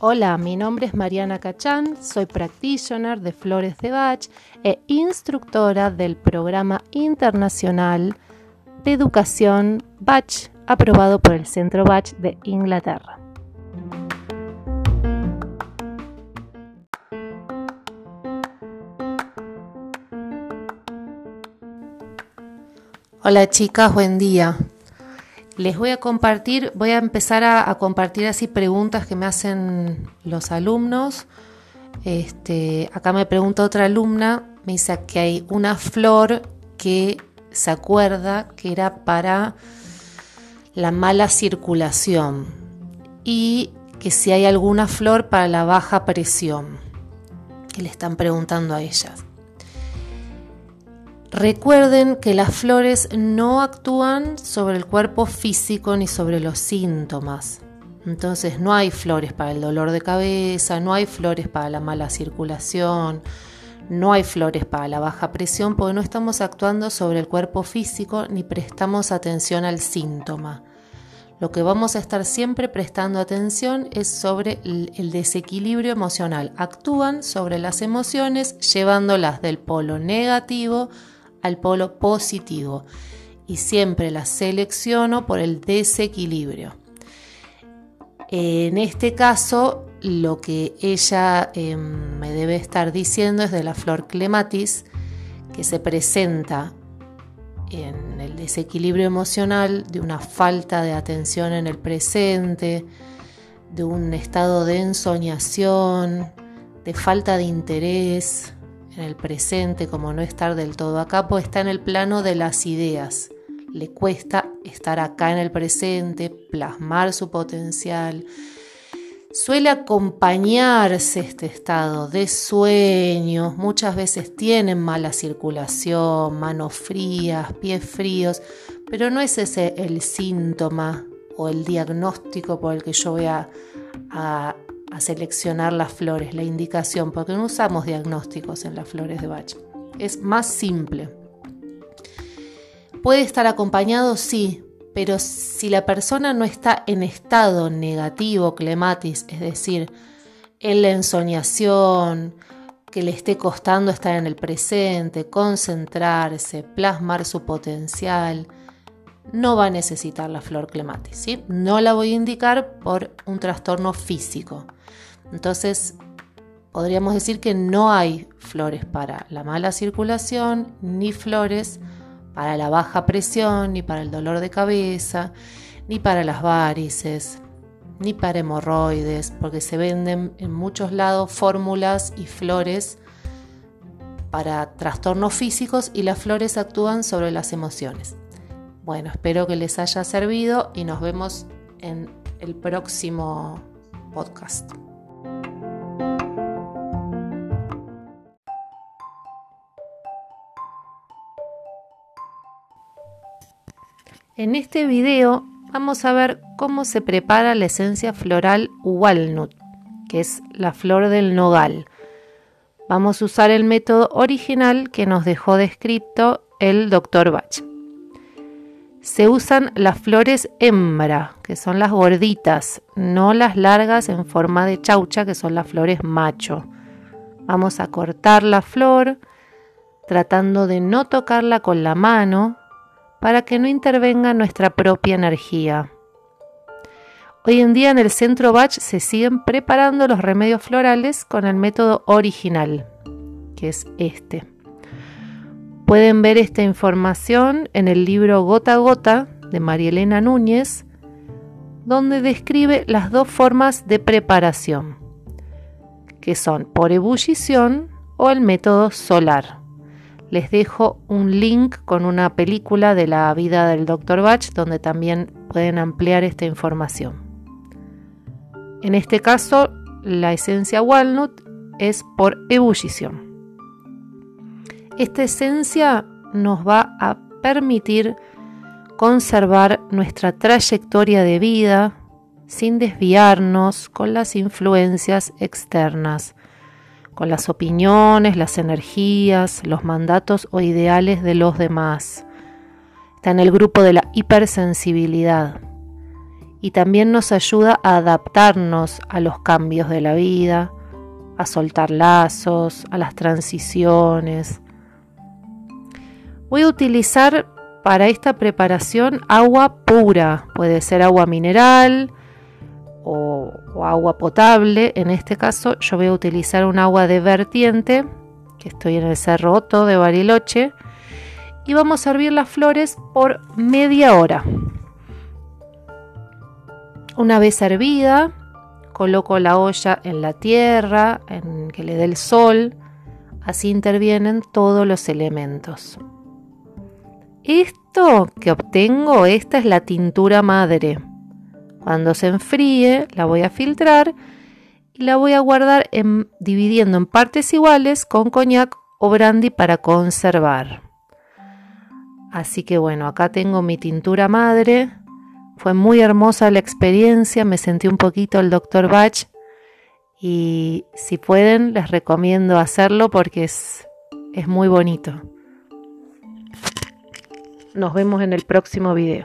Hola, mi nombre es Mariana Cachán, soy practitioner de Flores de Bach e instructora del programa internacional de educación Bach aprobado por el Centro Bach de Inglaterra. Hola chicas, buen día. Les voy a compartir, voy a empezar a, compartir así preguntas que me hacen los alumnos. Este, acá me pregunta otra alumna, me dice que hay una flor que se acuerda que era para la mala circulación y que si hay alguna flor para la baja presión. Que le están preguntando a ellas. Recuerden que las flores no actúan sobre el cuerpo físico ni sobre los síntomas. Entonces no hay flores para el dolor de cabeza, no hay flores para la mala circulación, no hay flores para la baja presión porque no estamos actuando sobre el cuerpo físico ni prestamos atención al síntoma. Lo que vamos a estar siempre prestando atención es sobre el desequilibrio emocional. Actúan sobre las emociones llevándolas del polo negativo al polo positivo y siempre la selecciono por el desequilibrio. En este caso, lo que ella em, me debe estar diciendo es de la flor clematis, que se presenta en el desequilibrio emocional, de una falta de atención en el presente, de un estado de ensoñación, de falta de interés, en el presente, como no estar del todo acá, pues está en el plano de las ideas. Le cuesta estar acá en el presente, plasmar su potencial. Suele acompañarse este estado de sueño, muchas veces tienen mala circulación, manos frías, pies fríos, pero no es ese el síntoma o el diagnóstico por el que yo voy a, a a seleccionar las flores, la indicación, porque no usamos diagnósticos en las flores de Bach. Es más simple. Puede estar acompañado, sí, pero si la persona no está en estado negativo, clematis, es decir, en la ensoñación, que le esté costando estar en el presente, concentrarse, plasmar su potencial, no va a necesitar la flor clematis. ¿sí? No la voy a indicar por un trastorno físico. Entonces, podríamos decir que no hay flores para la mala circulación, ni flores para la baja presión, ni para el dolor de cabeza, ni para las varices, ni para hemorroides, porque se venden en muchos lados fórmulas y flores para trastornos físicos y las flores actúan sobre las emociones. Bueno, espero que les haya servido y nos vemos en el próximo podcast. En este video vamos a ver cómo se prepara la esencia floral walnut, que es la flor del nogal. Vamos a usar el método original que nos dejó descrito el Dr. Bach. Se usan las flores hembra, que son las gorditas, no las largas en forma de chaucha, que son las flores macho. Vamos a cortar la flor tratando de no tocarla con la mano para que no intervenga nuestra propia energía. Hoy en día en el centro Bach se siguen preparando los remedios florales con el método original, que es este. Pueden ver esta información en el libro Gota a Gota de María Elena Núñez, donde describe las dos formas de preparación, que son por ebullición o el método solar les dejo un link con una película de la vida del Dr. Bach donde también pueden ampliar esta información. En este caso, la esencia walnut es por ebullición. Esta esencia nos va a permitir conservar nuestra trayectoria de vida sin desviarnos con las influencias externas con las opiniones, las energías, los mandatos o ideales de los demás. está en el grupo de la hipersensibilidad y también nos ayuda a adaptarnos a los cambios de la vida, a soltar lazos, a las transiciones. Voy a utilizar para esta preparación agua pura, puede ser agua mineral o, agua potable. En este caso yo voy a utilizar un agua de vertiente, que estoy en el Cerro Otto de Bariloche, y vamos a hervir las flores por media hora. Una vez hervida, coloco la olla en la tierra, en que le dé el sol, así intervienen todos los elementos. Esto que obtengo, esta es la tintura madre. Cuando se enfríe, la voy a filtrar y la voy a guardar dividiendo en partes iguales con coñac o brandy para conservar. Así que bueno, acá tengo mi tintura madre. Fue muy hermosa la experiencia, me sentí un poquito el Dr. Bach y si pueden les recomiendo hacerlo porque es, es muy bonito. Nos vemos en el próximo video.